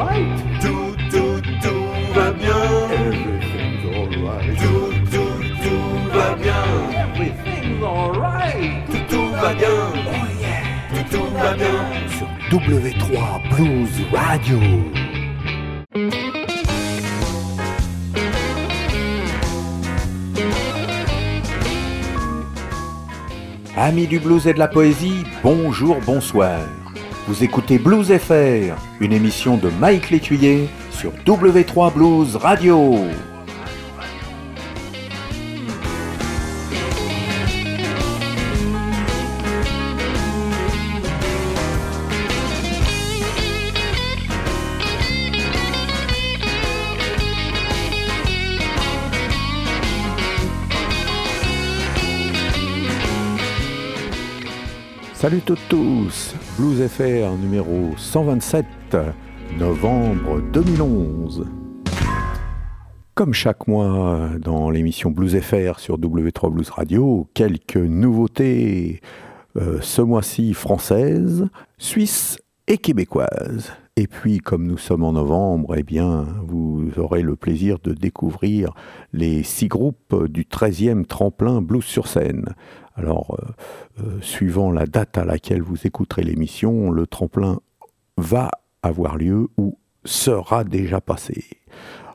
alright. Tout, tout, tout va bien. Everything's alright. Tout, tout, tout va bien. Everything's alright. Tout, tout va bien. Oh yeah. Tout, tout va bien. Sur W3 Blues Radio. Amis du blues et de la poésie, bonjour, bonsoir. Vous écoutez Blues FR, une émission de Mike Létuyer sur W3 Blues Radio. Salut toutes tous, Blues FR numéro 127, novembre 2011. Comme chaque mois dans l'émission Blues FR sur W3 Blues Radio, quelques nouveautés, euh, ce mois-ci françaises, suisses et québécoises. Et puis, comme nous sommes en novembre, eh bien, vous aurez le plaisir de découvrir les six groupes du 13e tremplin Blues sur scène. Alors, euh, euh, suivant la date à laquelle vous écouterez l'émission, le tremplin va avoir lieu ou sera déjà passé.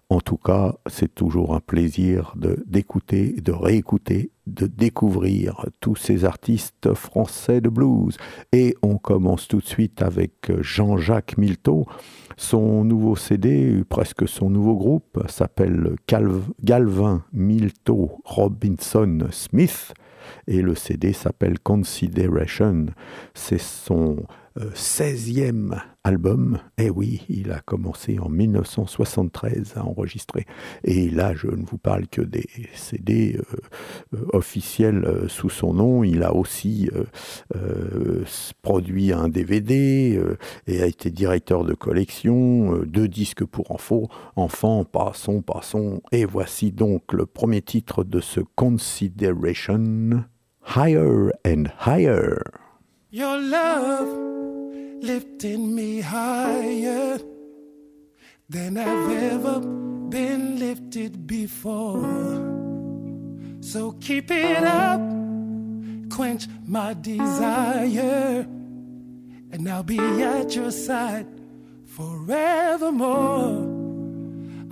En tout cas, c'est toujours un plaisir d'écouter, de réécouter, de découvrir tous ces artistes français de blues. Et on commence tout de suite avec Jean-Jacques Milteau. Son nouveau CD, presque son nouveau groupe, s'appelle Galvin Milteau Robinson Smith et le CD s'appelle Consideration. C'est son 16e album. Eh oui, il a commencé en 1973 à enregistrer. Et là, je ne vous parle que des CD euh, euh, officiels euh, sous son nom. Il a aussi produit un DVD et a été directeur de collection, deux disques pour enfants. Enfants, passons, passons. Et voici donc le premier titre de ce Consideration. Higher and Higher. Your love lifted me higher than I've ever been lifted before. So keep it up, quench my desire, and I'll be at your side forevermore.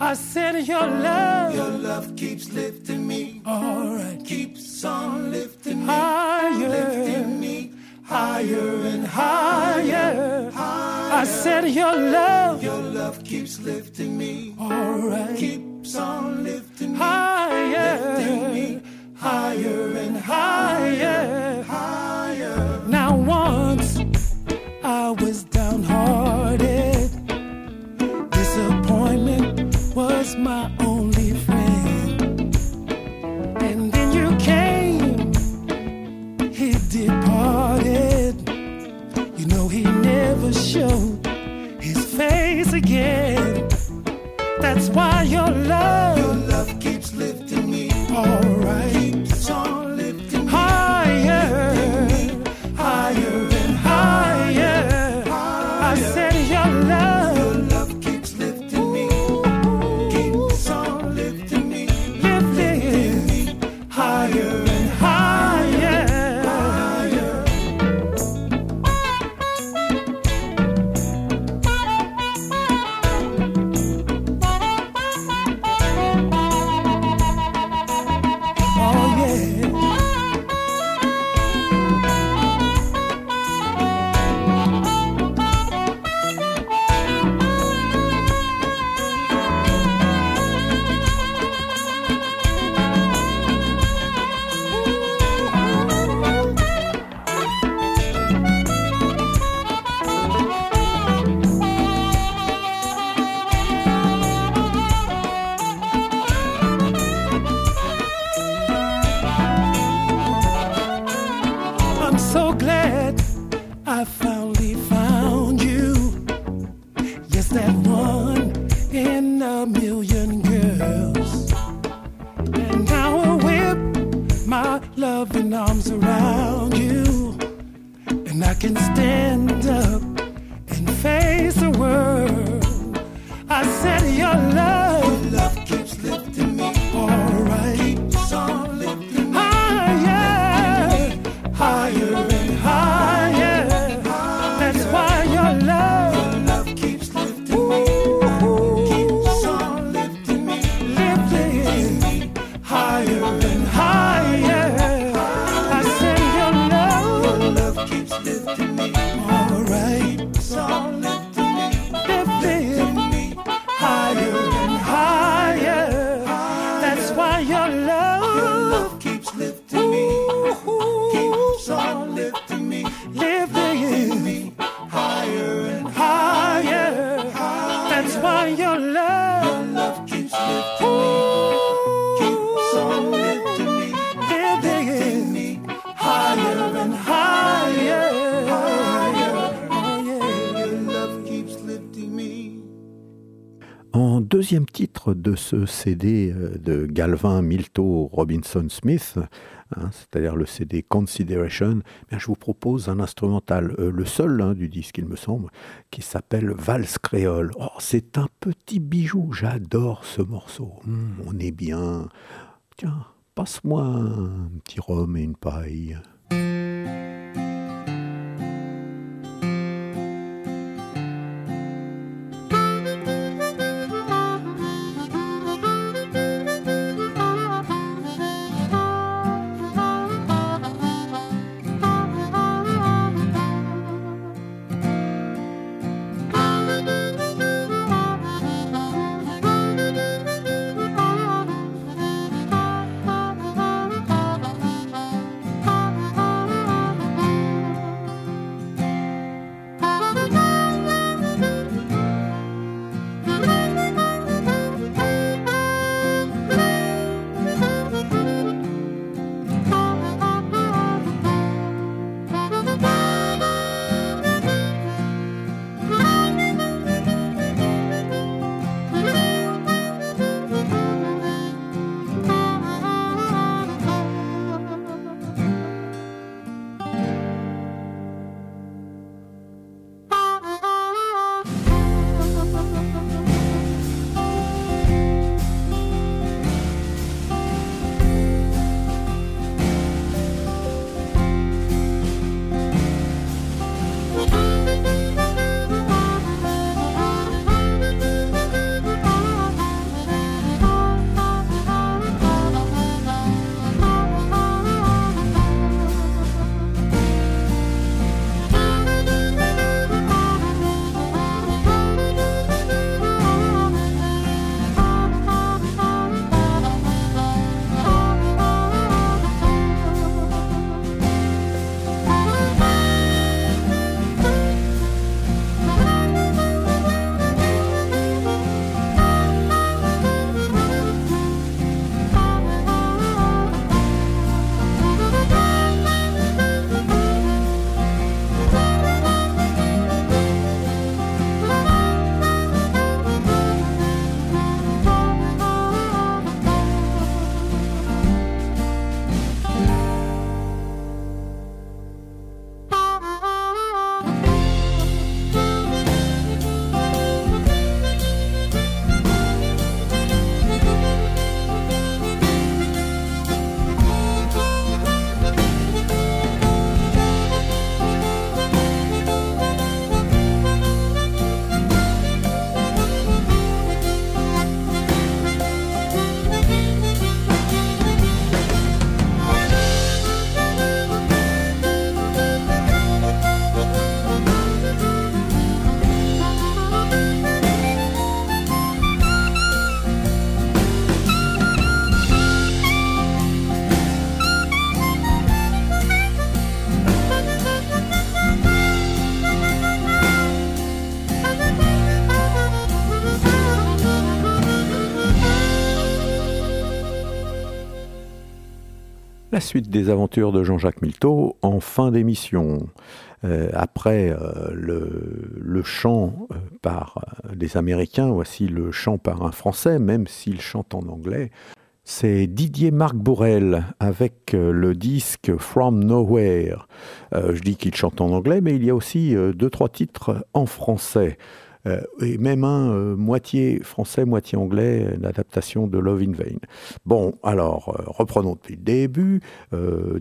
I said your love, your love keeps lifting me. All right, keeps on lifting me, higher, lifting me higher and higher. higher. I said your love, your love keeps lifting me. All right, keeps on lifting me, higher, lifting me higher and higher, higher. Now once de ce CD euh, de Galvin Milto Robinson Smith, hein, c'est-à-dire le CD Consideration, eh je vous propose un instrumental, euh, le seul hein, du disque il me semble, qui s'appelle Valse Créole. Oh, c'est un petit bijou, j'adore ce morceau. Hum, on est bien. Tiens, passe-moi un petit rhum et une paille. La suite des aventures de Jean-Jacques Milteau en fin d'émission. Euh, après euh, le, chant euh, par des Américains, voici le chant par un Français, même s'il chante en anglais. C'est Didier Marc Bourrel avec le disque From Nowhere. je dis qu'il chante en anglais, mais il y a aussi deux, trois titres en français. Euh, et même un euh, moitié français, moitié anglais, l'adaptation de Love in Vain. Bon, alors, euh, reprenons depuis le début.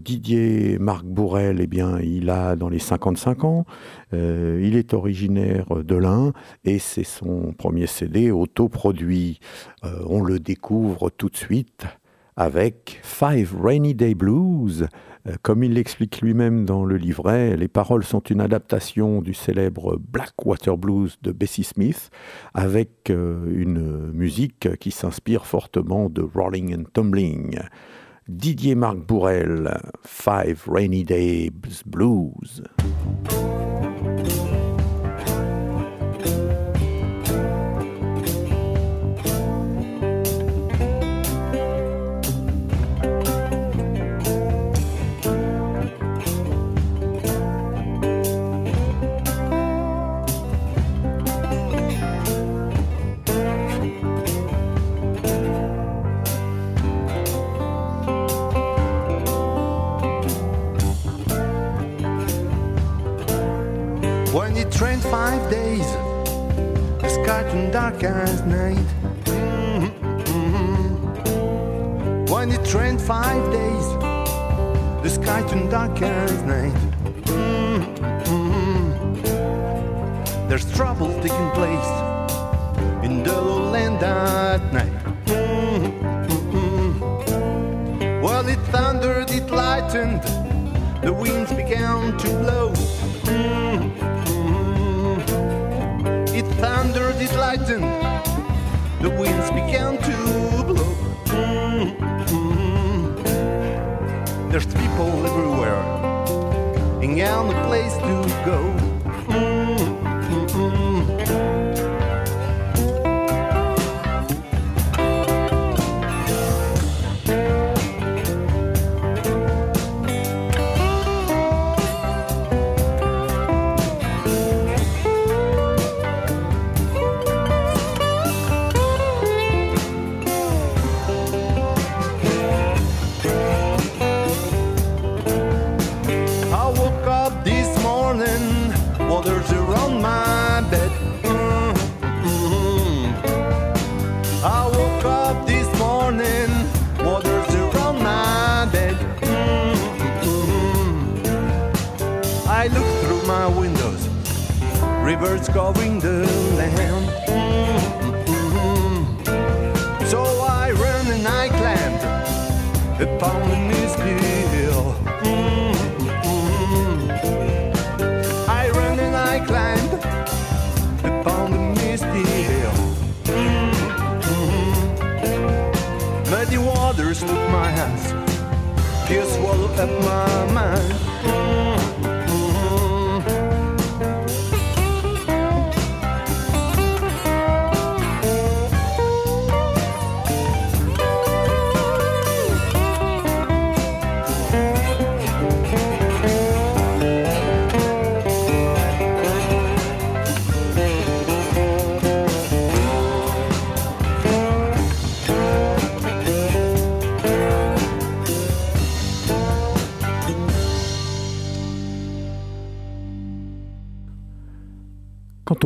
Didier Marc Bourrel, eh bien, il a dans les 55 ans. Il est originaire de l'Ain et c'est son premier CD autoproduit. On le découvre tout de suite avec Five Rainy Day Blues. Euh, Comme il l'explique lui-même dans le livret, les paroles sont une adaptation du célèbre Blackwater Blues de Bessie Smith avec euh, une musique qui s'inspire fortement de Rolling and Tumbling. Didier Marc Bourrel, Five Rainy Days Blues.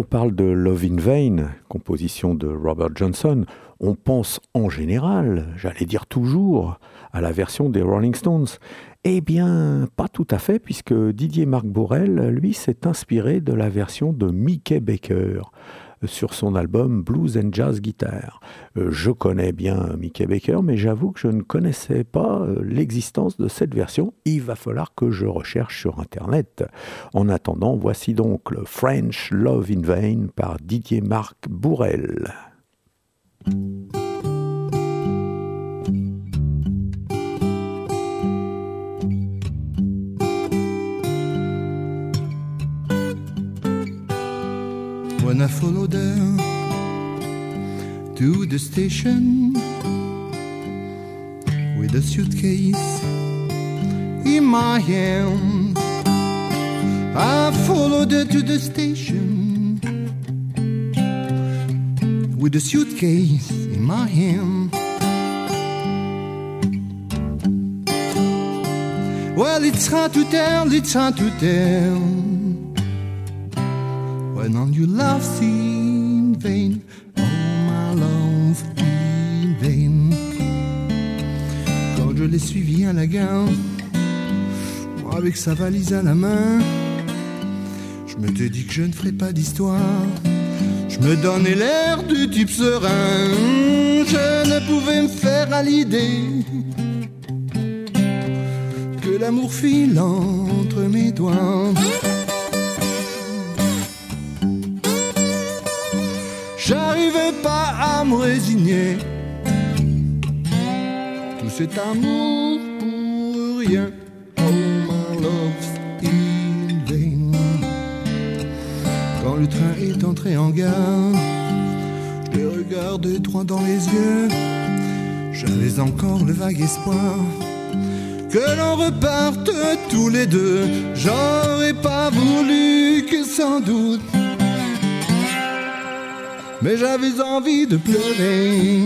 Parle de Love in Vain, composition de Robert Johnson, on pense en général, j'allais dire toujours, à la version des Rolling Stones. Eh bien, pas tout à fait, puisque Didier Marc Bourrel, lui, s'est inspiré de la version de Mickey Baker sur son album Blues and Jazz Guitar. Euh, je connais bien Mickey Baker, mais j'avoue que je ne connaissais pas euh, l'existence de cette version. Il va falloir que je recherche sur Internet. En attendant, voici donc le French Love in Vain par Didier Marc Bourrel. When I followed her to the station with a suitcase in my hand, I followed her to the station with a suitcase in my hand. Well, it's hard to tell, it's hard to tell when all you love seems vain. Oh my love in vain. Quand je l'ai suivi à la gare, moi avec sa valise à la main, je m'étais dit que je ne ferais pas d'histoire. Je me donnais l'air du type serein. Je ne pouvais me faire à l'idée que l'amour file entre mes doigts. J'arrivais pas à me résigner. Tout cet amour pour rien. Oh my love's in vain. Quand le train est entré en gare, je l'ai regardé droit dans les yeux. J'avais encore le vague espoir que l'on reparte tous les deux. J'aurais pas voulu que sans doute mais j'avais envie de pleurer.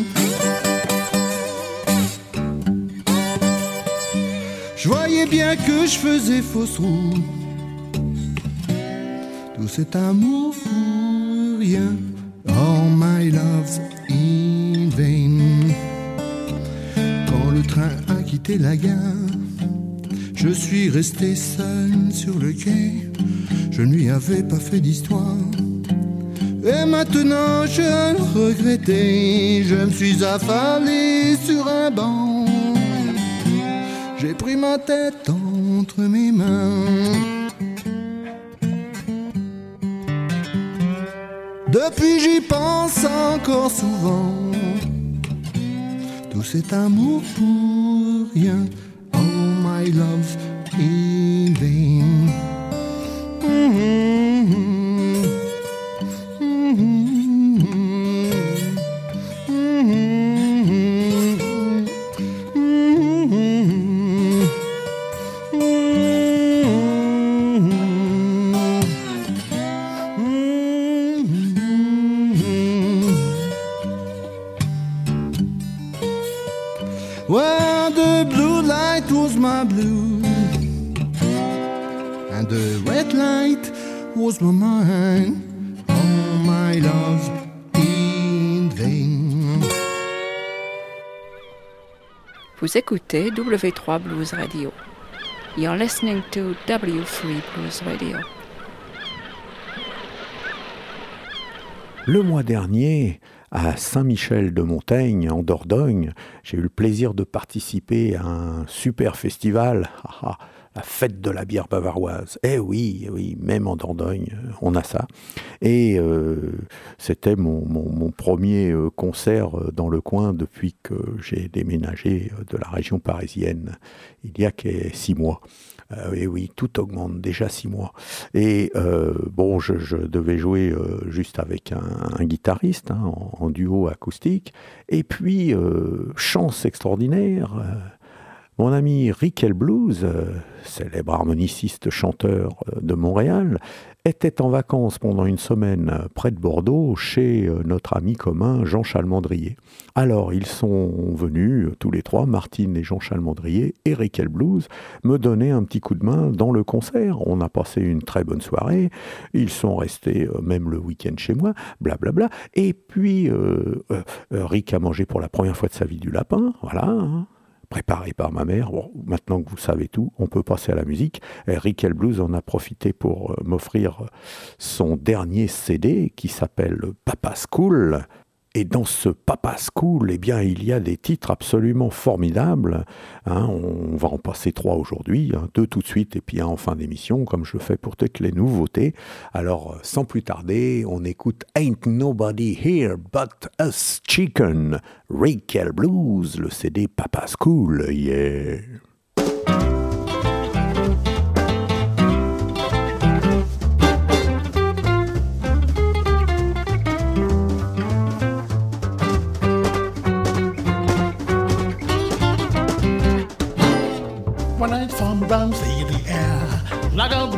Je voyais bien que je faisais fausse route. Tout cet amour pour rien. All my love's in vain. Quand le train a quitté la gare, je suis resté seul sur le quai. Je ne lui avais pas fait d'histoire. Et maintenant je le regrettais, je me suis affalé sur un banc. J'ai pris ma tête entre mes mains. Depuis j'y pense encore souvent. Tout cet amour pour rien. Oh my love écoutez W3 Blues Radio. You're listening to W3 Blues Radio. Le mois dernier, à Saint-Michel-de-Montaigne, en Dordogne, j'ai eu le plaisir de participer à un super festival, ah, ah, la fête de la bière bavaroise. Eh oui, eh oui, même en Dordogne, on a ça. Et euh, c'était mon, premier euh, concert euh, dans le coin depuis que j'ai déménagé euh, de la région parisienne, il y a six mois. Euh, et oui, tout augmente, déjà six mois. Et euh, bon, je, devais jouer euh, juste avec un, guitariste hein, en, duo acoustique. Et puis, euh, chance extraordinaire, euh, mon ami Rickel Blues, euh, célèbre harmoniciste chanteur euh, de Montréal, était en vacances pendant une semaine près de Bordeaux chez euh, notre ami commun Jean Chalmandrier. Alors ils sont venus tous les trois, Martine et Jean Chalmandrier et Rickel Blues, me donner un petit coup de main dans le concert. On a passé une très bonne soirée, ils sont restés même le week-end chez moi, blablabla. Et puis euh, euh, euh, Rick a mangé pour la première fois de sa vie du lapin, voilà. hein préparé par ma mère. Maintenant que vous savez tout, on peut passer à la musique. Et Rick Blues en a profité pour euh, m'offrir son dernier CD qui s'appelle Papa School. Et dans ce Papa School, eh bien, il y a des titres absolument formidables. hein. on va en passer trois aujourd'hui, hein, deux tout de suite et puis un en fin d'émission, comme je fais pour toutes les nouveautés. Alors, euh, sans plus tarder, on écoute Ain't Nobody Here But Us Chicken, Rachel Blues, le CD Papa School, yeah.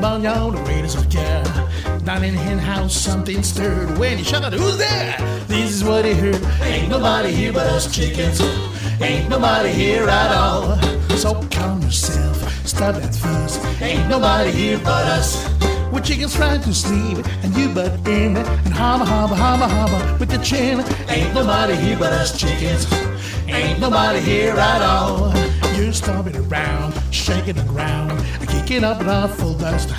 Air. Knock out the raiders of care. Down in hen house, something stirred. When he shouted, Who's there? This is what he heard. Ain't nobody here but us chickens. Ain't nobody here at all. So calm yourself, stop that fuss. Ain't nobody here but us. with chickens trying to sleep, and you butt in and hobba hobba hobba hobba with the chin. Ain't nobody here but us chickens. Ain't nobody here at all. You're stomping around, shaking the ground, kicking up an awful dust.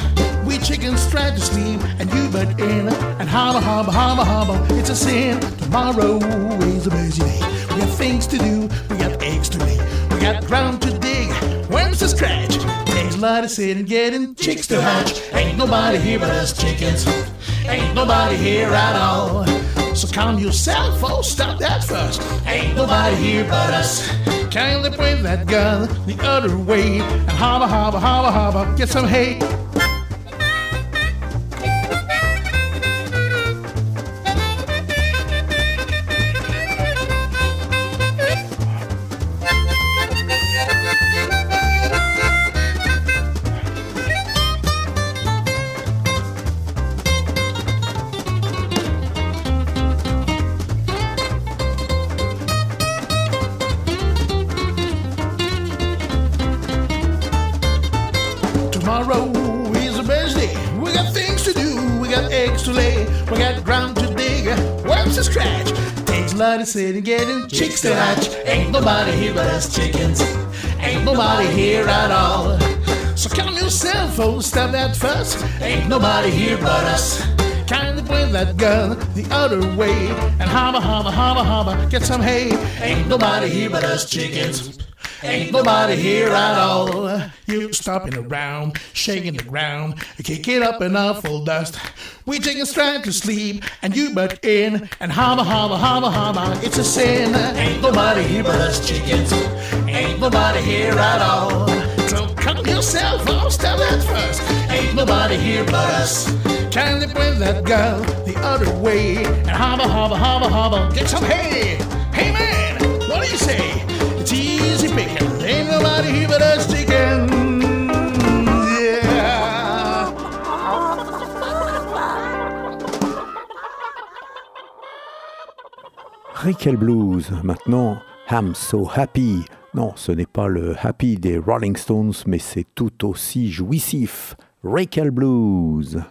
We chickens try to sleep, and you butt in and hobba hobba hobba hobba. It's a sin. Tomorrow is a busy day. We got things to do, we got eggs to lay, we got ground to dig, worms to scratch. Takes a lot of sitting, getting chicks to hatch. Ain't nobody here but us chickens. Ain't nobody here at all. So calm yourself, oh, stop that fuss. Ain't nobody here but us. Kindly point that gun the other way and hobba hobba hobba hobba, get some hay. Sitting, getting chicks to hatch. Ain't nobody here but us chickens. Ain't nobody here at all. So calm yourself, oh, stop that fuss. Ain't nobody here but us. Kindly point that gun the other way and hobba hobba hobba hobba, get some hay. Ain't nobody here but us chickens. Ain't nobody here at all. You stomping around, shaking the ground, kicking up an awful dust. We take a stride to sleep, and you butt in, and hobba hobba hobba hobba. It's a sin. Ain't nobody here but us chickens. Ain't nobody here at all. So calm yourself, oh, stop that first. Ain't nobody here but us. Kindly point that gun the other way, and hobba hobba hobba hobba. Get some hay. Hey man, what do you say? Rickel Blues, maintenant I'm So Happy. Non, ce n'est pas le happy des Rolling Stones, mais c'est tout aussi jouissif. Rickel Blues.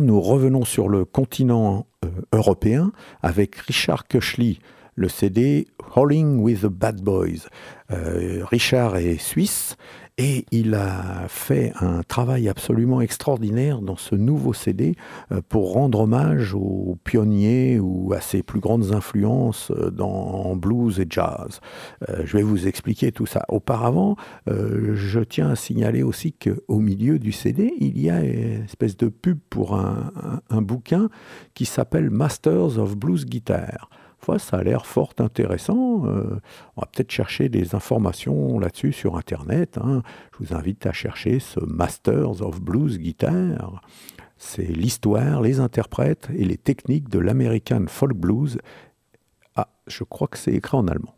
Nous revenons sur le continent euh, européen avec Richard Köchli, le CD Hauling with the Bad Boys. Euh, Richard est suisse et il a fait un travail absolument extraordinaire dans ce nouveau CD euh, pour rendre hommage aux pionniers ou à ses plus grandes influences euh, dans blues et jazz. Je vais vous expliquer tout ça. Auparavant, je tiens à signaler aussi qu'au milieu du CD, il y a une espèce de pub pour un, un bouquin qui s'appelle Masters of Blues Guitar ça a l'air fort intéressant. Euh, on va peut-être chercher des informations là-dessus sur Internet. Hein. Je vous invite à chercher ce Masters of Blues Guitar. C'est l'histoire, les interprètes et les techniques de l'American Folk Blues. Ah, je crois que c'est écrit en allemand.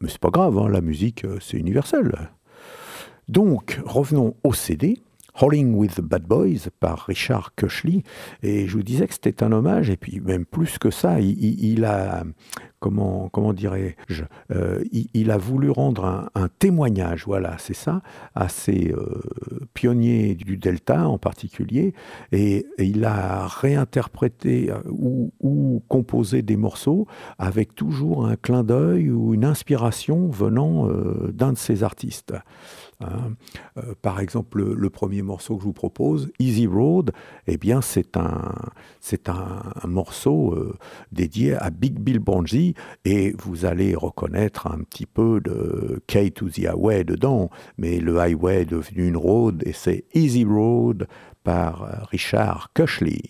Mais c'est pas grave, hein, la musique, euh, c'est universel. Donc, revenons au CD. Hauling with the Bad Boys par Richard Köchli. Et je vous disais que c'était un hommage, et puis même plus que ça, il, a, comment, dirais-je, euh, il, a voulu rendre un, témoignage, voilà, c'est ça, à ces euh, pionniers du Delta en particulier, et, il a réinterprété euh, ou, composé des morceaux avec toujours un clin d'œil ou une inspiration venant d'un de ces artistes. Hein. Par exemple, le, premier morceau que je vous propose, Easy Road, eh bien, c'est un, morceau dédié à Big Bill Bonji et vous allez reconnaître un petit peu de K to the Highway dedans, mais le highway est devenu une road et c'est Easy Road par euh, Richard Cushley.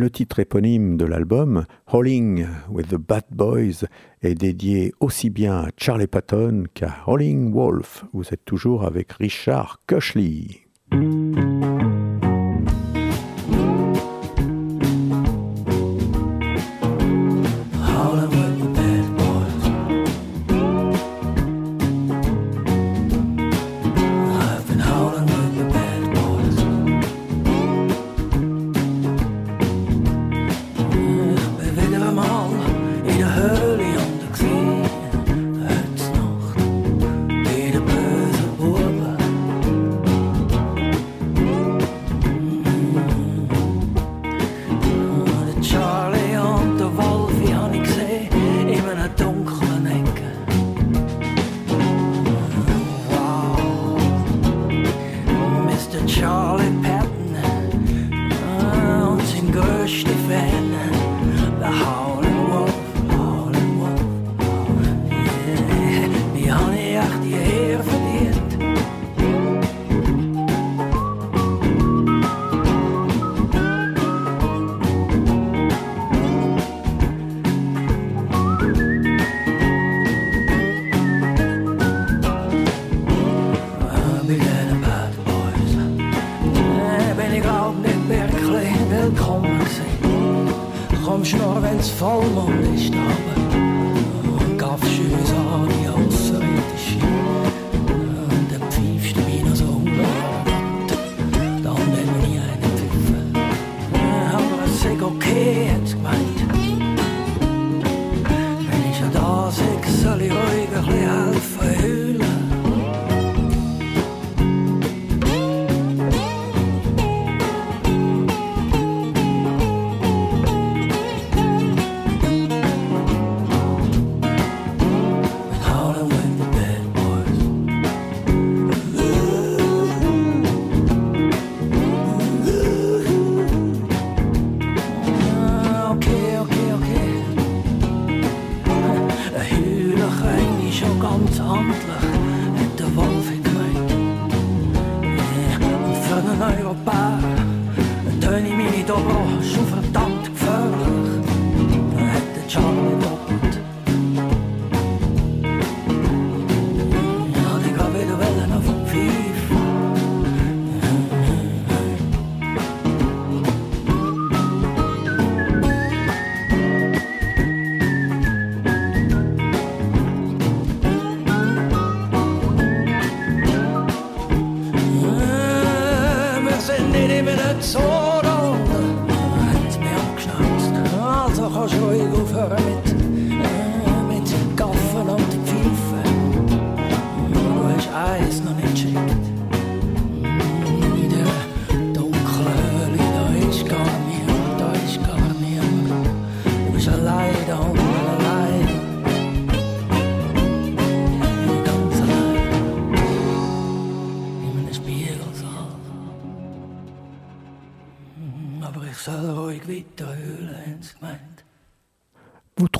Le titre éponyme de l'album, Hauling with the Bad Boys, est dédié aussi bien à Charlie Patton qu'à Howling Wolf. Vous êtes toujours avec Richard Cushley.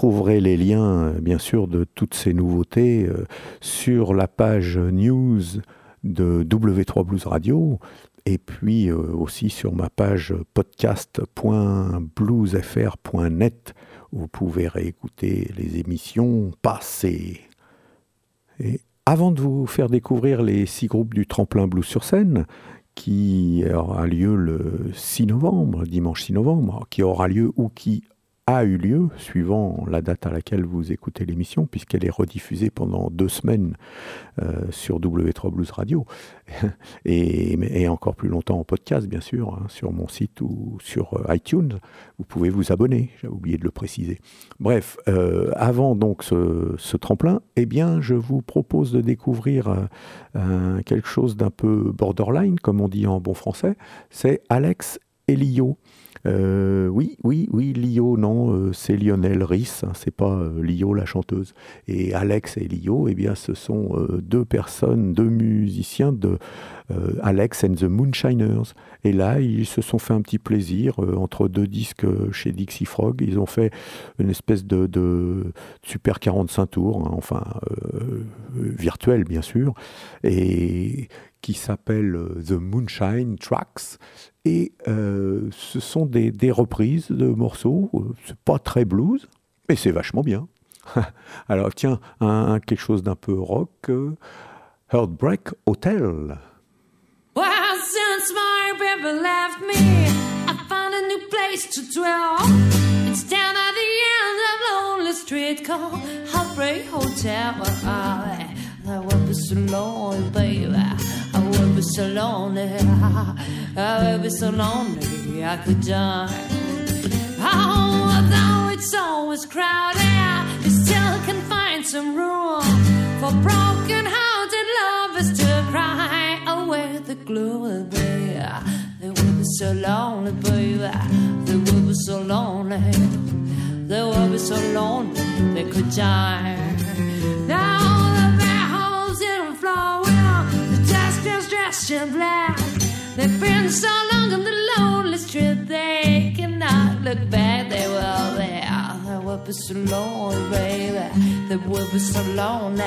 Trouverez les liens, euh, bien sûr, de toutes ces nouveautés euh, sur la page news de W3 Blues Radio et puis euh, aussi sur ma page podcast.bluesfr.net où vous pouvez réécouter les émissions passées. Et avant de vous faire découvrir les six groupes du tremplin blues sur scène, qui aura lieu le 6 novembre, dimanche 6 novembre, qui aura lieu ou qui a eu lieu, suivant la date à laquelle vous écoutez l'émission, puisqu'elle est rediffusée pendant deux semaines euh, sur W3 Blues Radio, et, encore plus longtemps en podcast, bien sûr, hein, sur mon site ou sur euh, iTunes. Vous pouvez vous abonner, j'ai oublié de le préciser. Bref, euh, avant donc ce, tremplin, eh bien, je vous propose de découvrir quelque chose d'un peu borderline, comme on dit en bon français, c'est Alex Elio. Euh, oui, oui, oui, Lio, non, euh, c'est Lionel Rhys, hein, c'est pas euh, Lio la chanteuse. Et Alex et Lio, eh bien, ce sont deux personnes, deux musiciens de Alex and the Moonshiners. Et là, ils se sont fait un petit plaisir entre deux disques chez Dixie Frog. Ils ont fait une espèce de, super 45 tours, hein, enfin virtuel bien sûr, et qui s'appelle The Moonshine Tracks Et euh, ce sont des, des, reprises de morceaux. C'est pas très blues, mais c'est vachement bien. Alors tiens, un, quelque chose d'un peu rock. Euh, Heartbreak Hotel. Well, since my baby left me, I found a new place to dwell. It's down at the end of Lonely Street called Heartbreak Hotel. I, I would be so lonely, baby. I would be so lonely. I would be so lonely, I could die. Oh, though it's always crowded, you still can find some room for broken hearted lovers to cry oh, away the glue. Baby. They will be so lonely, baby. They will be so lonely. They will be so lonely they could die. Now the house in Florida, is dressed in black. They've been so long on the lonely street they cannot look back. They will there. They will be so lonely, baby. They will be so lonely.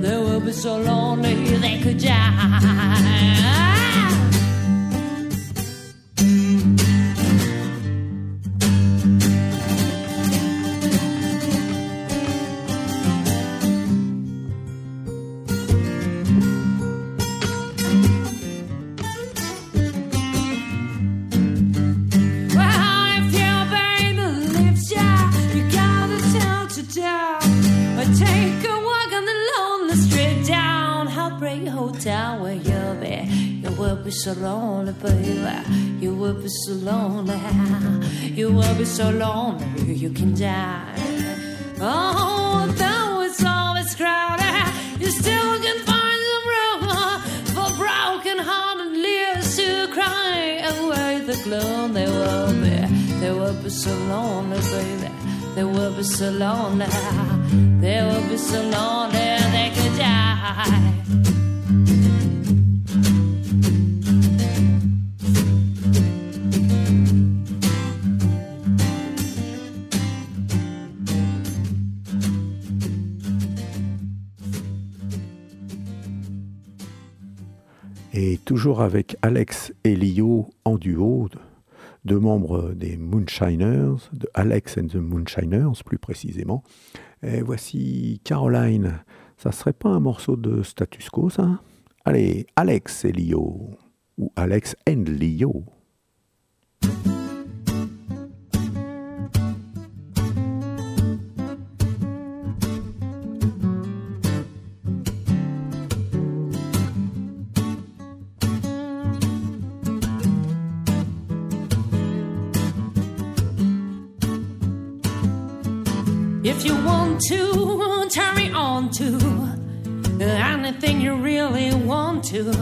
They will be so lonely they could die. Be so lonely, baby. You will be so lonely. You will be so lonely, you can die. Oh, though it's always crowded, you still can find some room for broken hearted lips to cry away the gloom. They will be, they will be so lonely, baby. They will be so lonely. They will be so lonely they could die. Toujours avec Alex et Lio en duo, deux membres des Moonshiners, de Alex and the Moonshiners plus précisément. Et voici Caroline. Ça serait pas un morceau de status quo, ça? Allez, Alex et Lio. Ou Alex and Lio. To, turn me on to anything you really want to.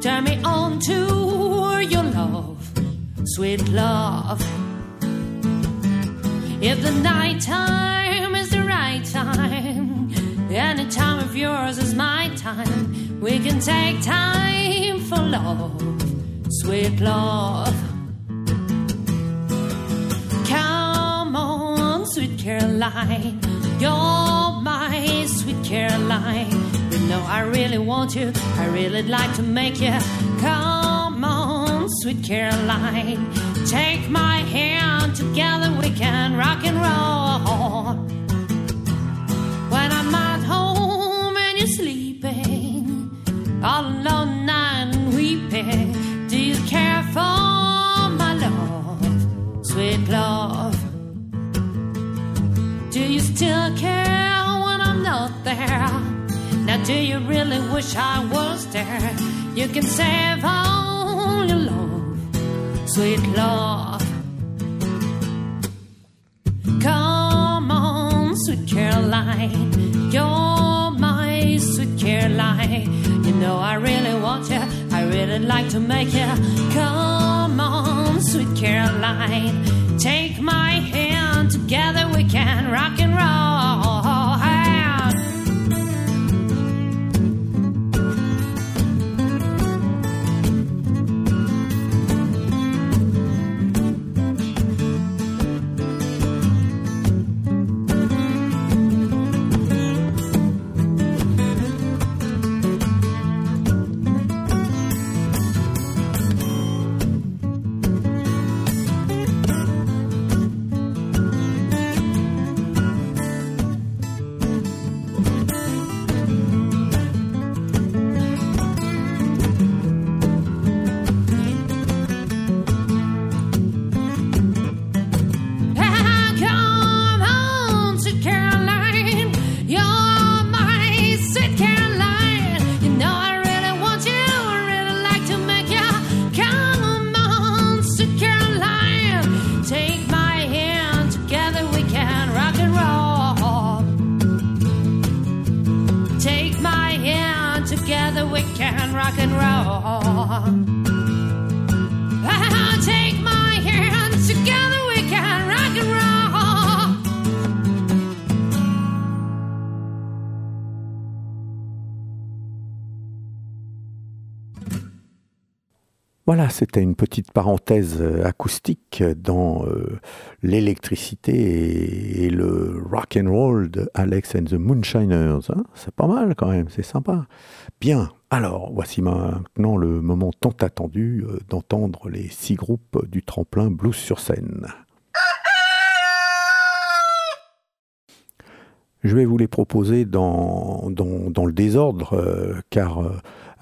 Turn me on to your love, sweet love. If the night time is the right time, any time of yours is my time, we can take time for love, sweet love. Come on, sweet Caroline. You're my sweet Caroline. You know I really want you. I really like to make you. Come on, sweet Caroline. Take my hand, together we can rock and roll. When I'm at home and you're sleeping, all alone and weeping, do you care for my love, sweet love? Still care when I'm not there? Now, do you really wish I was there? You can save all your love, sweet love. Come on, sweet Caroline, you're my sweet Caroline. You know I really want you, I really like to make you. Come on, sweet Caroline, take my hand together we can rock and roll. C'était une petite parenthèse euh, acoustique dans euh, l'électricité et, le rock and roll de Alex and the Moonshiners. hein. c'est pas mal quand même, c'est sympa. Bien, alors voici maintenant le moment tant attendu euh, d'entendre les six groupes du tremplin blues sur scène. Je vais vous les proposer dans, le désordre, car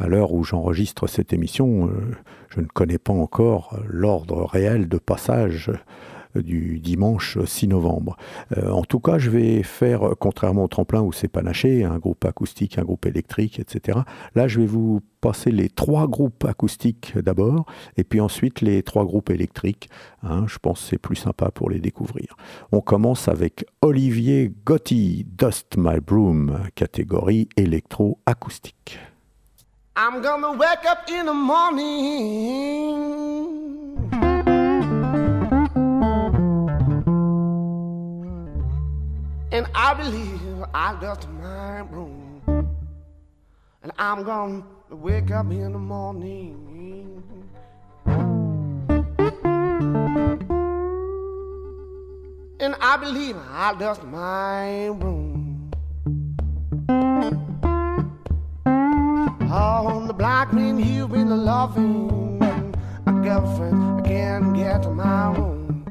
à l'heure où j'enregistre cette émission, euh, je ne connais pas encore l'ordre réel de passage euh, du dimanche 6 novembre. Euh, en tout cas, je vais faire, contrairement au tremplin où c'est panaché, un groupe acoustique, un groupe électrique, etc. Là, je vais vous passer les trois groupes acoustiques d'abord, et puis ensuite les trois groupes électriques. hein. je pense que c'est plus sympa pour les découvrir. On commence avec Olivier Gotti, Dust My Broom, catégorie électro-acoustique. I'm gonna wake up in the morning. And I believe I dust my room. And I'm gonna wake up in the morning. And I believe I dust my room. On the black green hill been loving a girlfriend I can't get to my own.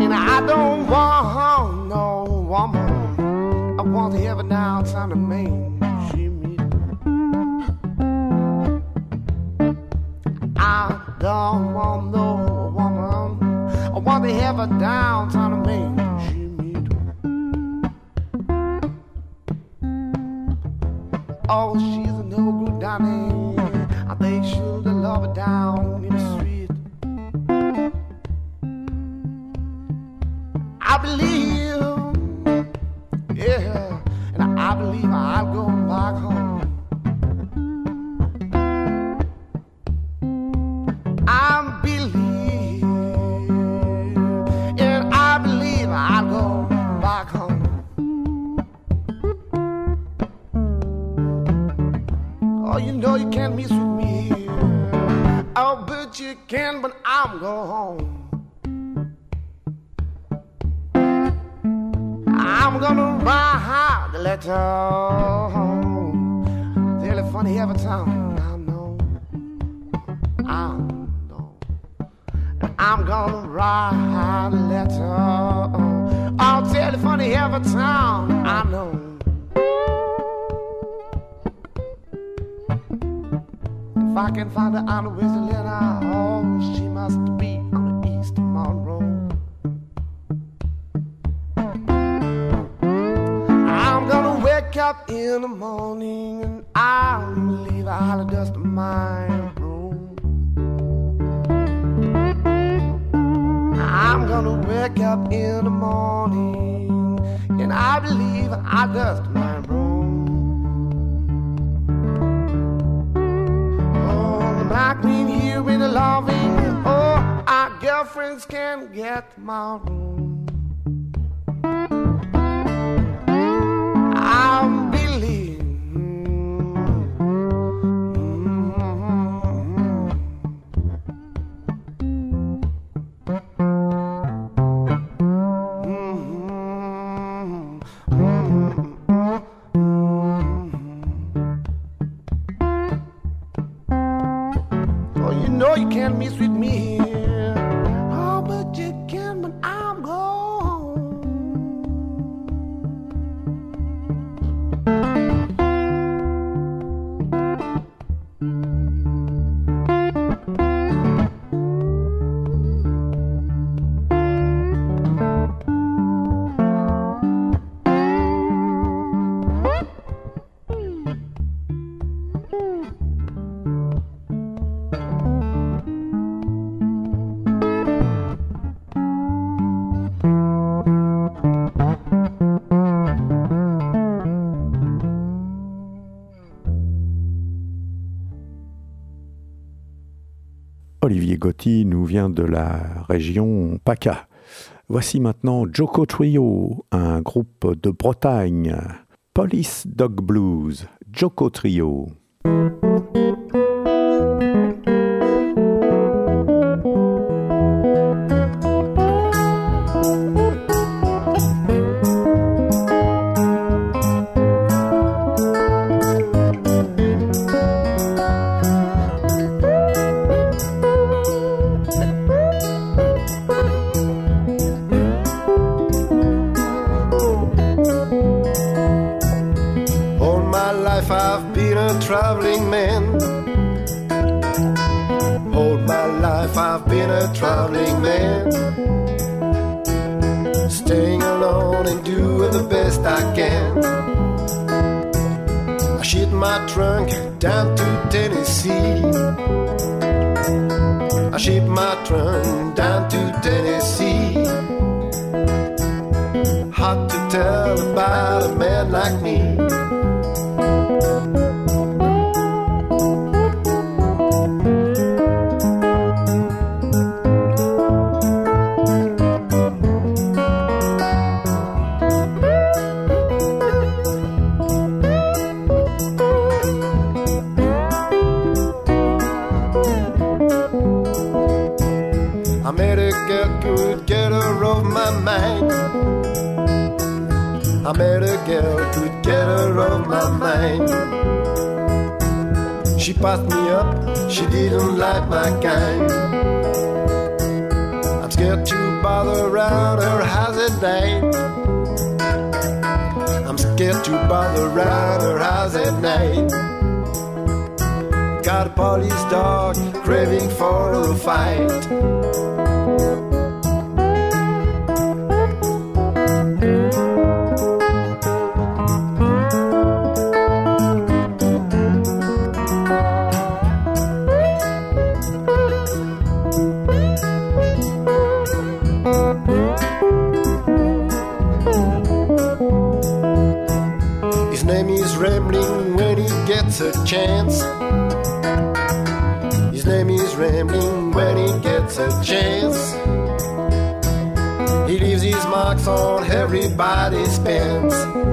And I don't want no woman. I want to have a downtown to. She me. I don't want no woman. I want to have a downtown to Maine. Oh, she's a no good darling. I think she'll love her down in the street. I believe, yeah, and I believe I'll go back home. Know you can't miss with me. Oh, but you can, but I'm home. I'm gonna ride the letter home. Telephone every time I know. I know. I'm gonna ride the letter. Oh, telephone every time I know. If I can find her on the West Atlanta, oh, she must be on the East Monroe. I'm gonna wake up in the morning and I'll leave all the dust in my room. I'm gonna wake up in the morning and I believe I dust my room. Oh, the black queen here in the loving. Oh, our girlfriends can get my Gotti nous vient de la région PACA. Voici maintenant Joko Trio, un groupe de Bretagne. Police Dog Blues, Joko Trio. I met a girl, could get her off my mind. I made a girl could get her off my mind She passed me up, she didn't like my kind. I'm scared to bother around her house at night. I'm scared to bother around her house at night. Got police dog craving for a fight. A chance. He leaves his marks on everybody's pants.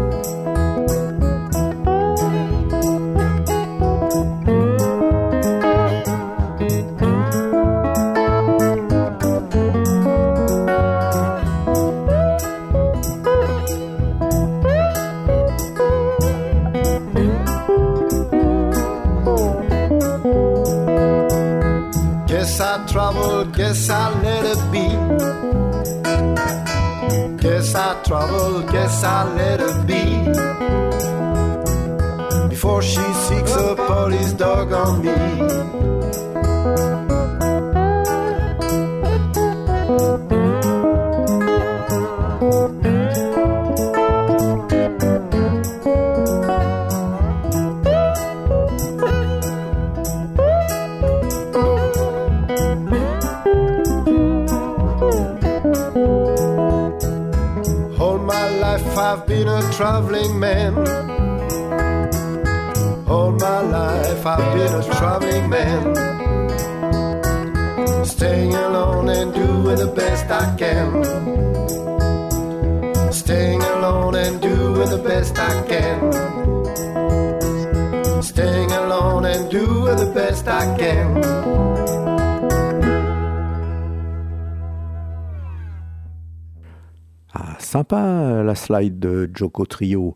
Sympa la slide de Joko Trio.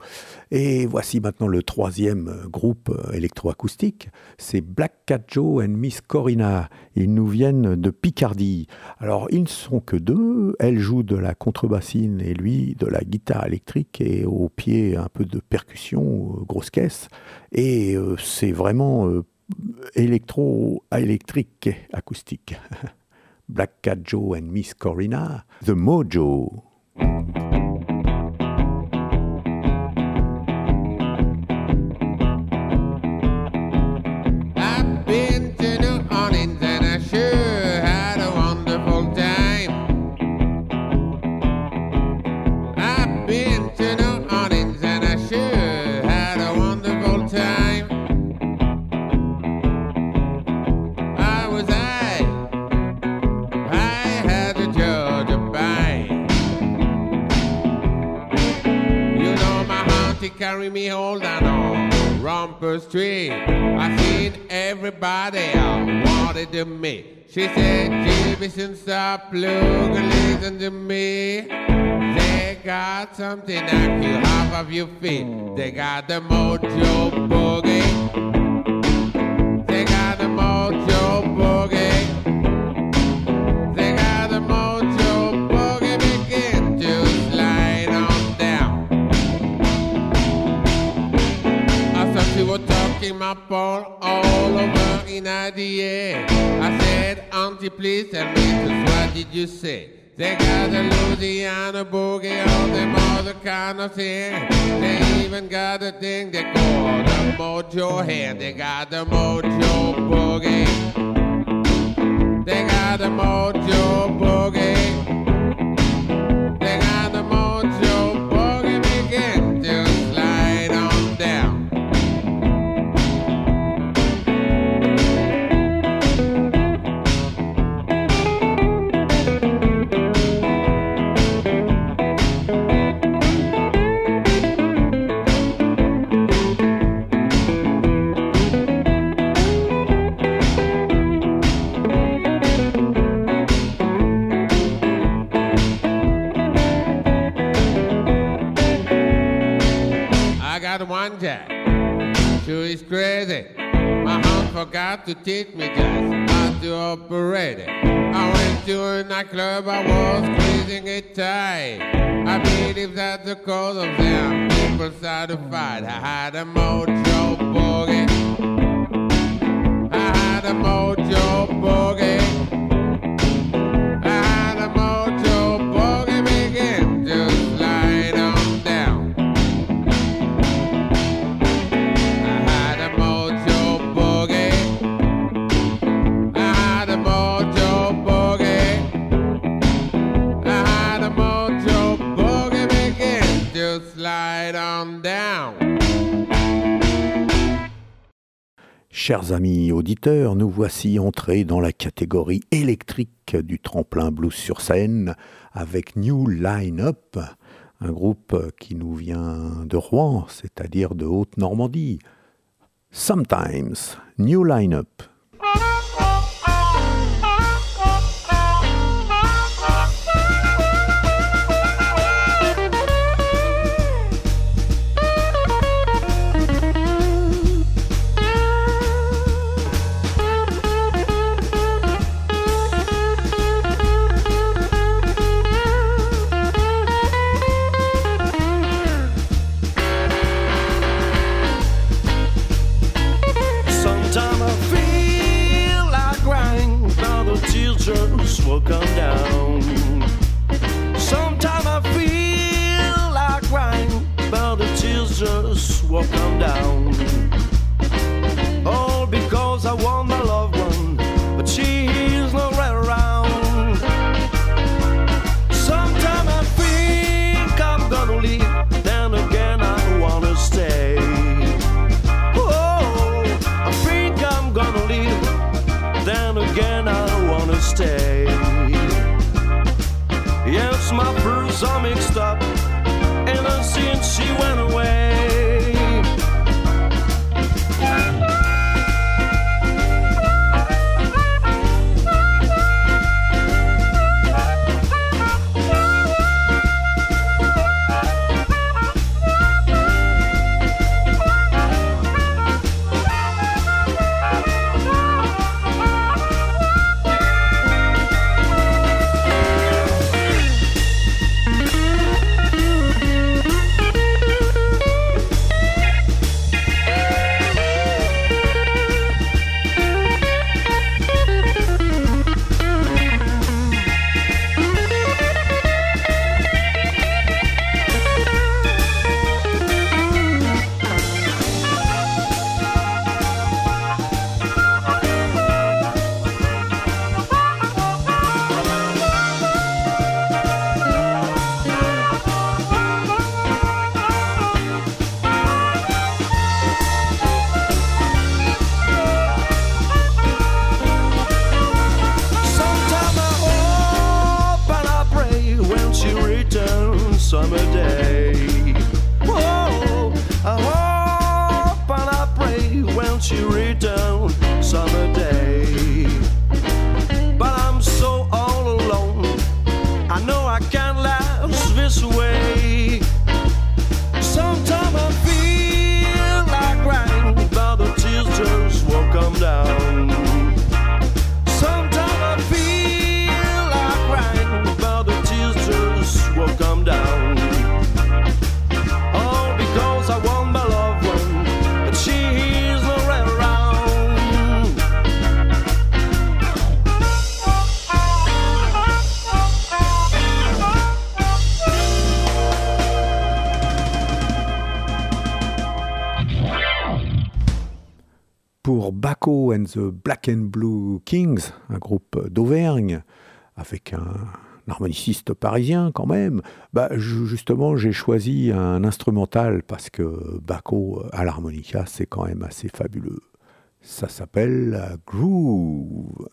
Et voici maintenant le troisième groupe électroacoustique. C'est Black Cat Joe and Miss Corina. Ils nous viennent de Picardie. Alors ils ne sont que deux. Elle joue de la contrebassine et lui de la guitare électrique et au pied un peu de percussion, grosse caisse. Et euh, c'est vraiment euh, électro-électrique acoustique. Black Cat Joe and Miss Corina, The Mojo. Me hold on on Romper Street. I seen everybody out wanted to meet. She said, Jimmy, stop, look, listen to me. They got something that you have of your feet. They got the mojo boogie. Ball all over in the air. I said, Auntie, please tell me just what did you say? They got the Louisiana boogie, all them other kind of thing. They even got a thing they call the mojo hand. They got the mojo boogie. They got the mojo boogie. Sure is crazy. My aunt forgot to teach me just how to operate it. I went to a nightclub, I was squeezing it tight. I believe that's the cause of them. People started to fight. I had a mojo boogie. I had a mojo boogie. Chers amis auditeurs, nous voici entrés dans la catégorie électrique du tremplin blues sur scène avec New Line Up, un groupe qui nous vient de Rouen, c'est-à-dire de Haute-Normandie. Sometimes, New Line Up. Just will the Black and Blue Kings, un groupe d'Auvergne, avec un, harmoniciste parisien quand même, bah, justement j'ai choisi un instrumental parce que Baco à l'harmonica c'est quand même assez fabuleux. Ça s'appelle Groove.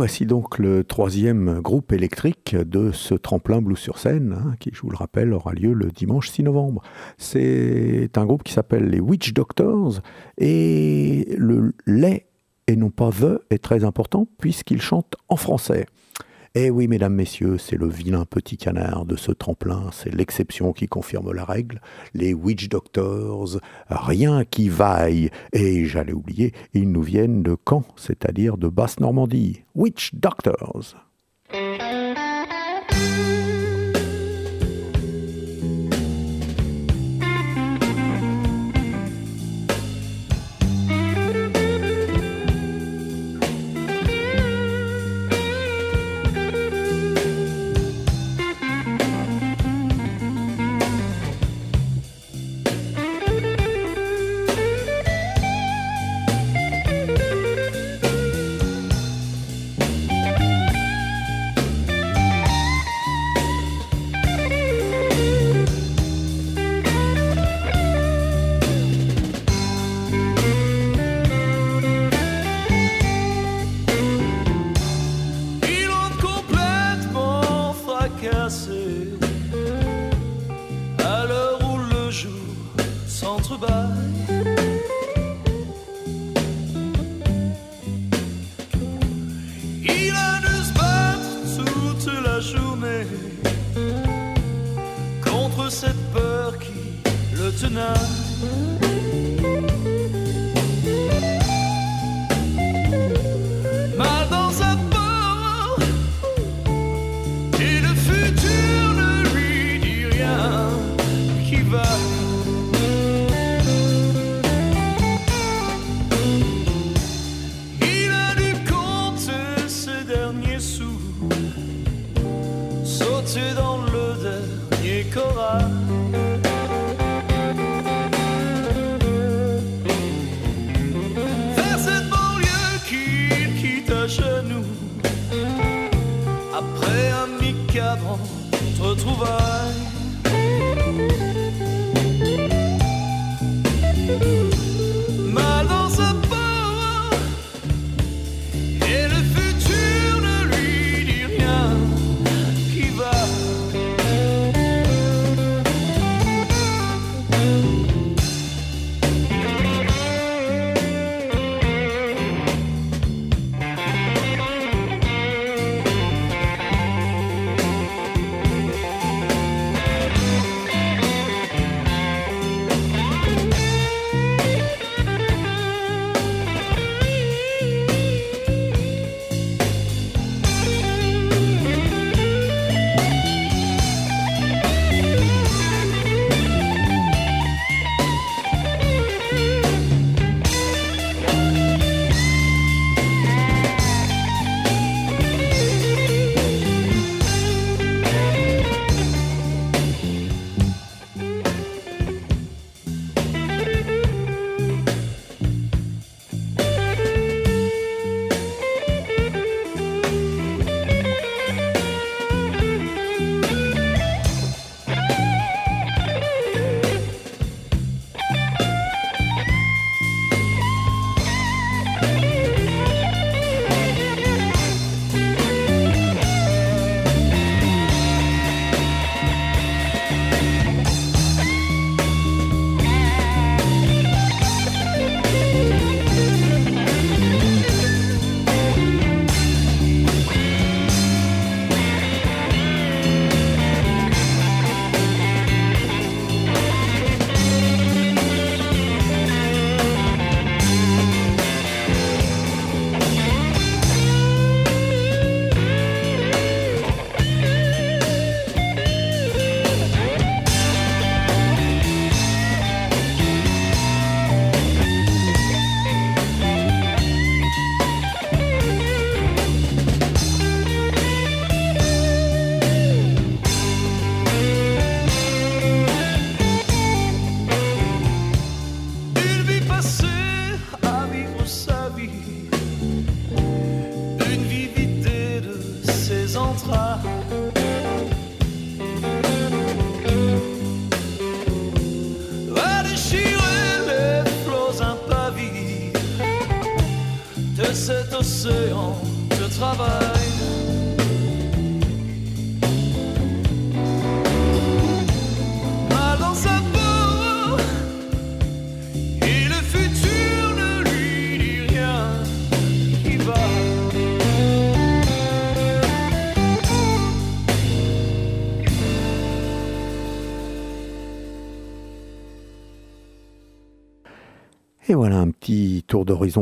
Voici donc le troisième groupe électrique de ce tremplin Blue sur scène, hein, qui, je vous le rappelle, aura lieu le dimanche 6 novembre. C'est un groupe qui s'appelle les Witch Doctors, et le lait, et non pas the, est très important, puisqu'ils chantent en français. Eh oui, mesdames, messieurs, c'est le vilain petit canard de ce tremplin, c'est l'exception qui confirme la règle. Les witch doctors, rien qui vaille. Et j'allais oublier, ils nous viennent de Caen, c'est-à-dire de Basse-Normandie. Witch doctors.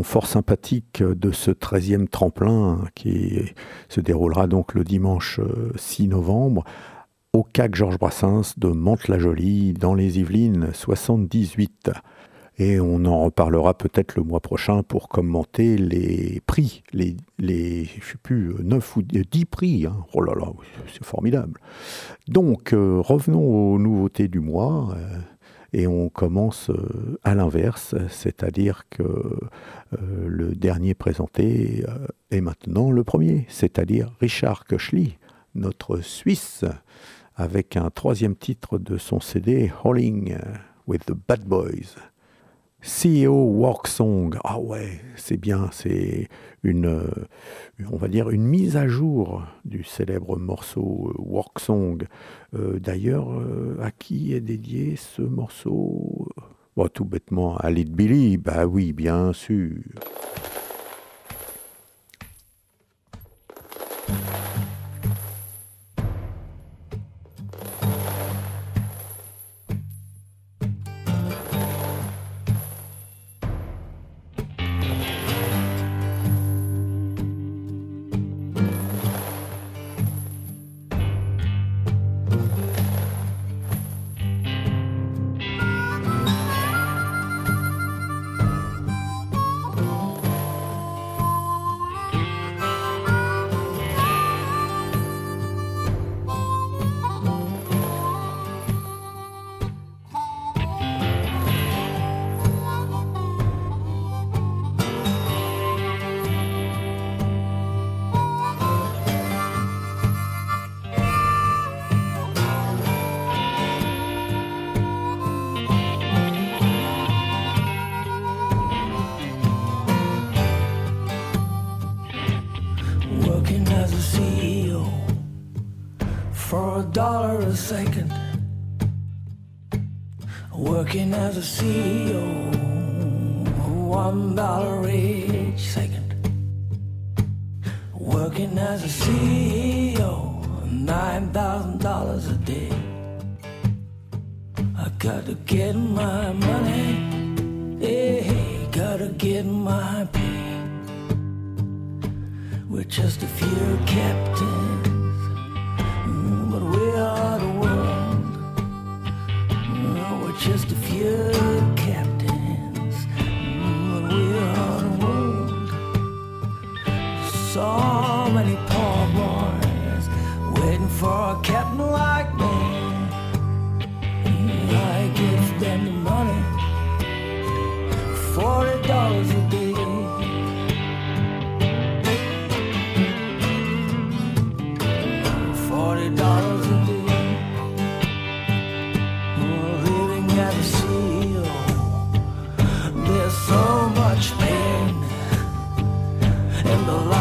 Fort sympathique de ce 13e tremplin qui se déroulera donc le dimanche euh, 6 novembre au CAC Georges Brassens de Mantes-la-Jolie dans les Yvelines 78. Et on en reparlera peut-être le mois prochain pour commenter les prix, les, les je plus, 9 ou 10 prix. hein. Oh là là, c'est formidable. Donc, euh, revenons aux nouveautés du mois. Et on commence euh, à l'inverse, c'est-à-dire que euh, le dernier présenté euh, est maintenant le premier, c'est-à-dire Richard Köchli, notre Suisse, avec un troisième titre de son CD, Hauling with the Bad Boys. CEO Walk ah ouais, c'est bien, c'est une, euh, on va dire une mise à jour du célèbre morceau euh, Walk Song. Euh, D'ailleurs, euh, à qui est dédié ce morceau? Tout bêtement, à Lead Billy, bah oui, bien sûr. The life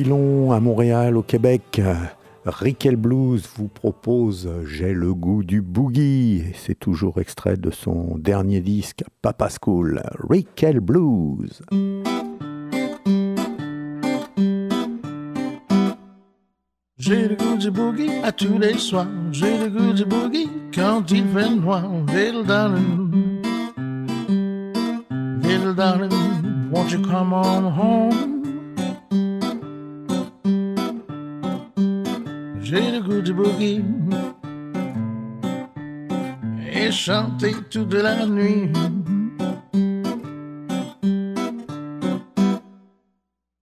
à Montréal, au Québec. Rickel Blues vous propose J'ai le goût du boogie. C'est toujours extrait de son dernier disque, Papa School. Rickel Blues. J'ai le goût du boogie à tous les soirs. J'ai le goût du boogie quand il fait noir. Little darling, little darling, won't you come on home? J'ai le goût du boogie et chanter toute la nuit.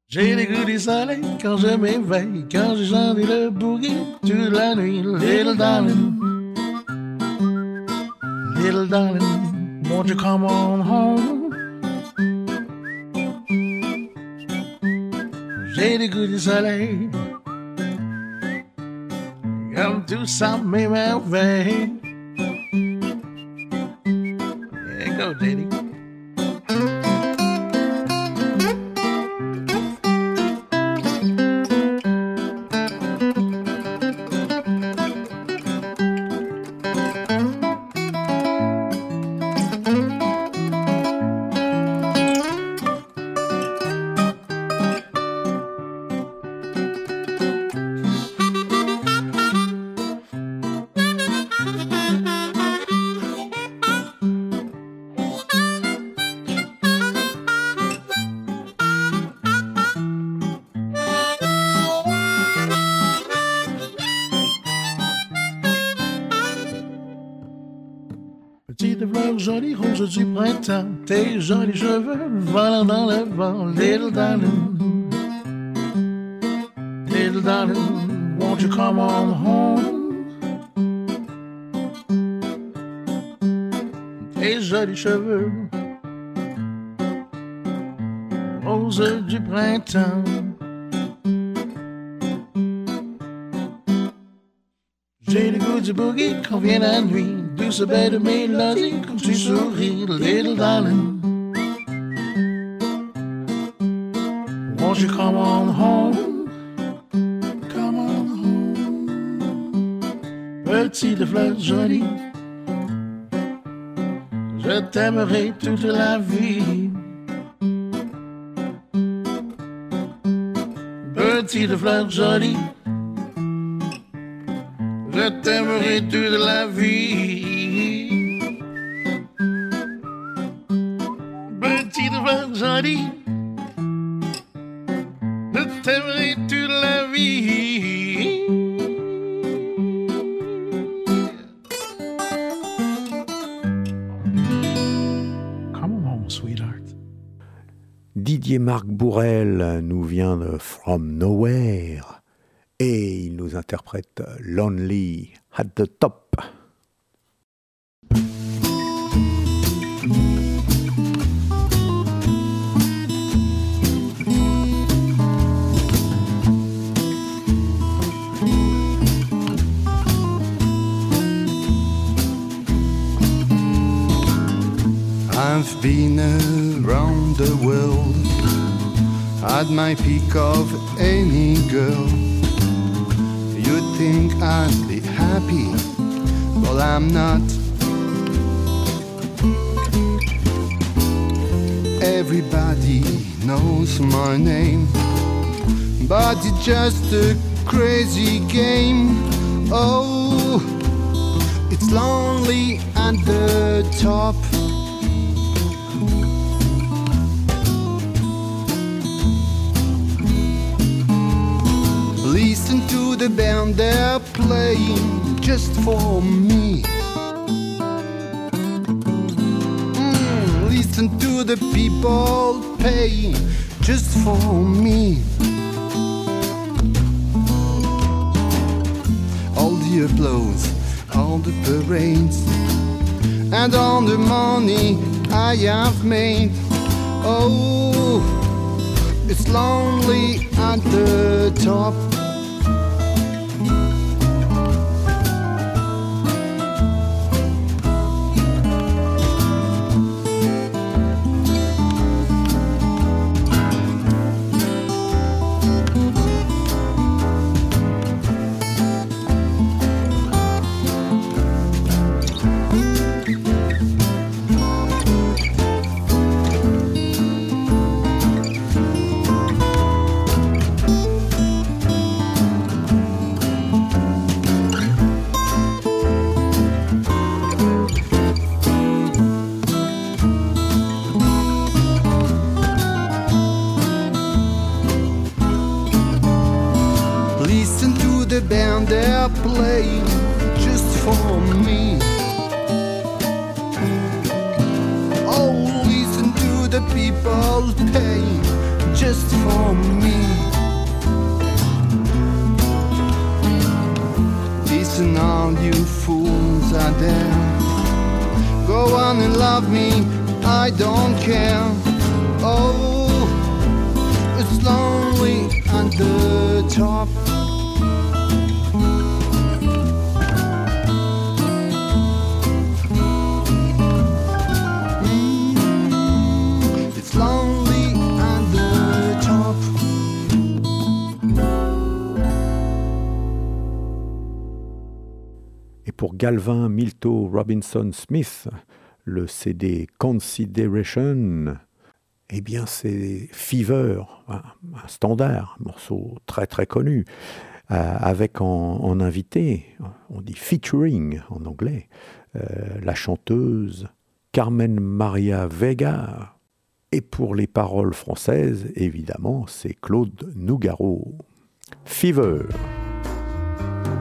J'ai le goût du soleil quand je m'éveille, quand je chante le boogie toute la nuit. Little darling, little darling, won't you come on home? J'ai le goût du soleil Come to some me my way. Yeah, go, JD. Tes jolis cheveux volant dans le vent, little darling, little darling, won't you come on home? Tes jolis cheveux, roses du printemps. J'ai le goût du boogie quand vient la nuit douce belle mélodie quand tu souris, little darling. Won't you come on home? Come on home. Petite fleur jolie, je t'aimerai toute la vie. Petite fleur jolie je t'aimerai toute la vie. Petite jolie, je t'aimerai toute la vie. Come on, sweetheart. Didier Marc Bourrel nous vient de From Nowhere et il nous interprète Lonely at the Top. I've been around the world, had my pick of any girl You'd think I'd be happy, but I'm not. Everybody knows my name, but it's just a crazy game. Oh, it's lonely at the top. The band they're playing just for me. Mm, listen to the people paying just for me. All the applause, all the parades, and all the money I have made. Oh, it's lonely at the top. Galvin Milto Robinson Smith, le CD Consideration, eh bien c'est Fever, un, standard, un morceau très très connu, euh, avec en, invité, on dit featuring en anglais, euh, la chanteuse Carmen Maria Vega. Et pour les paroles françaises, évidemment, c'est Claude Nougaro. Fever.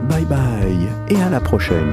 Bye bye et à la prochaine.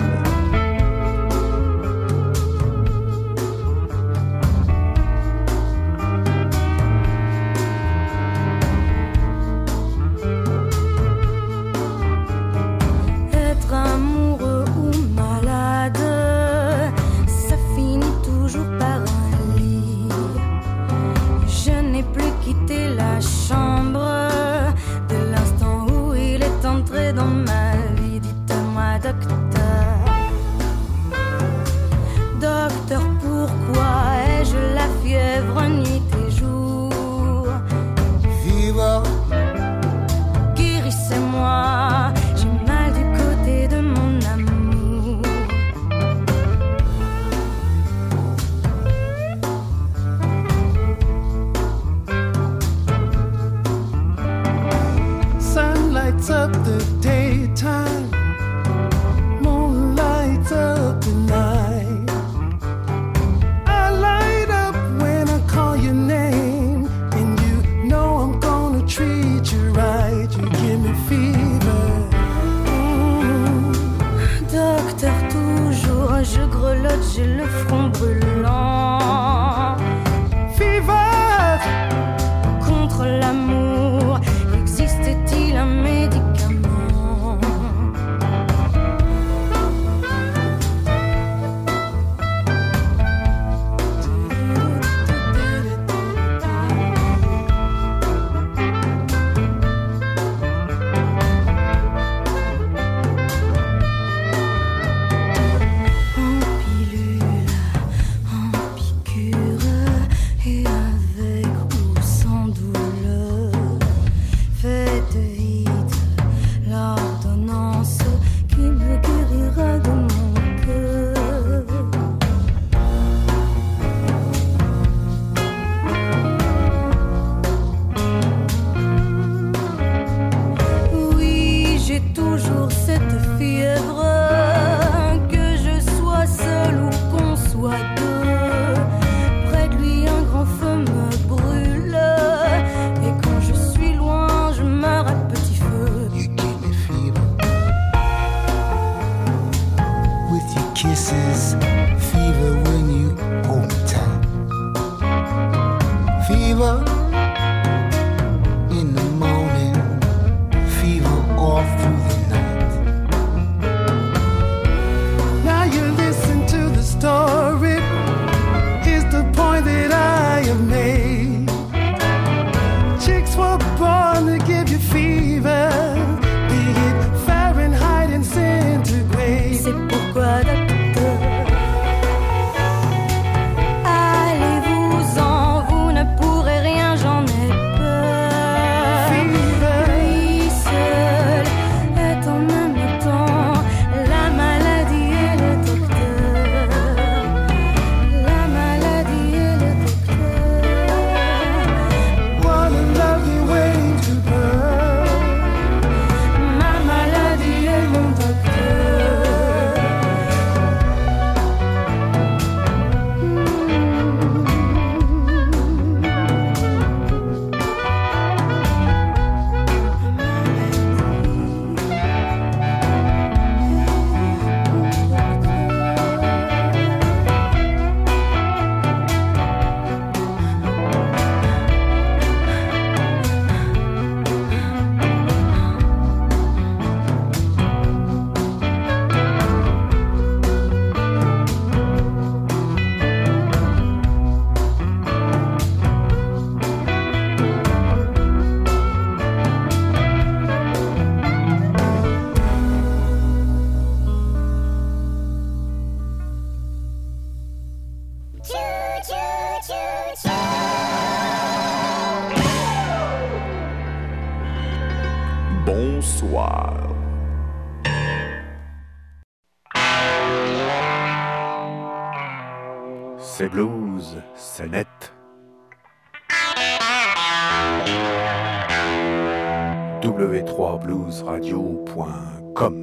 w3bluesradio.com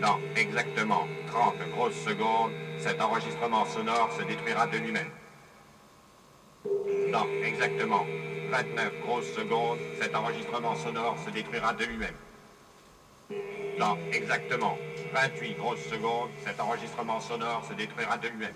Dans exactement 30 grosses secondes, cet enregistrement sonore se détruira de lui-même. Dans exactement 29 grosses secondes, cet enregistrement sonore se détruira de lui-même. Dans exactement 28 grosses secondes, cet enregistrement sonore se détruira de lui-même.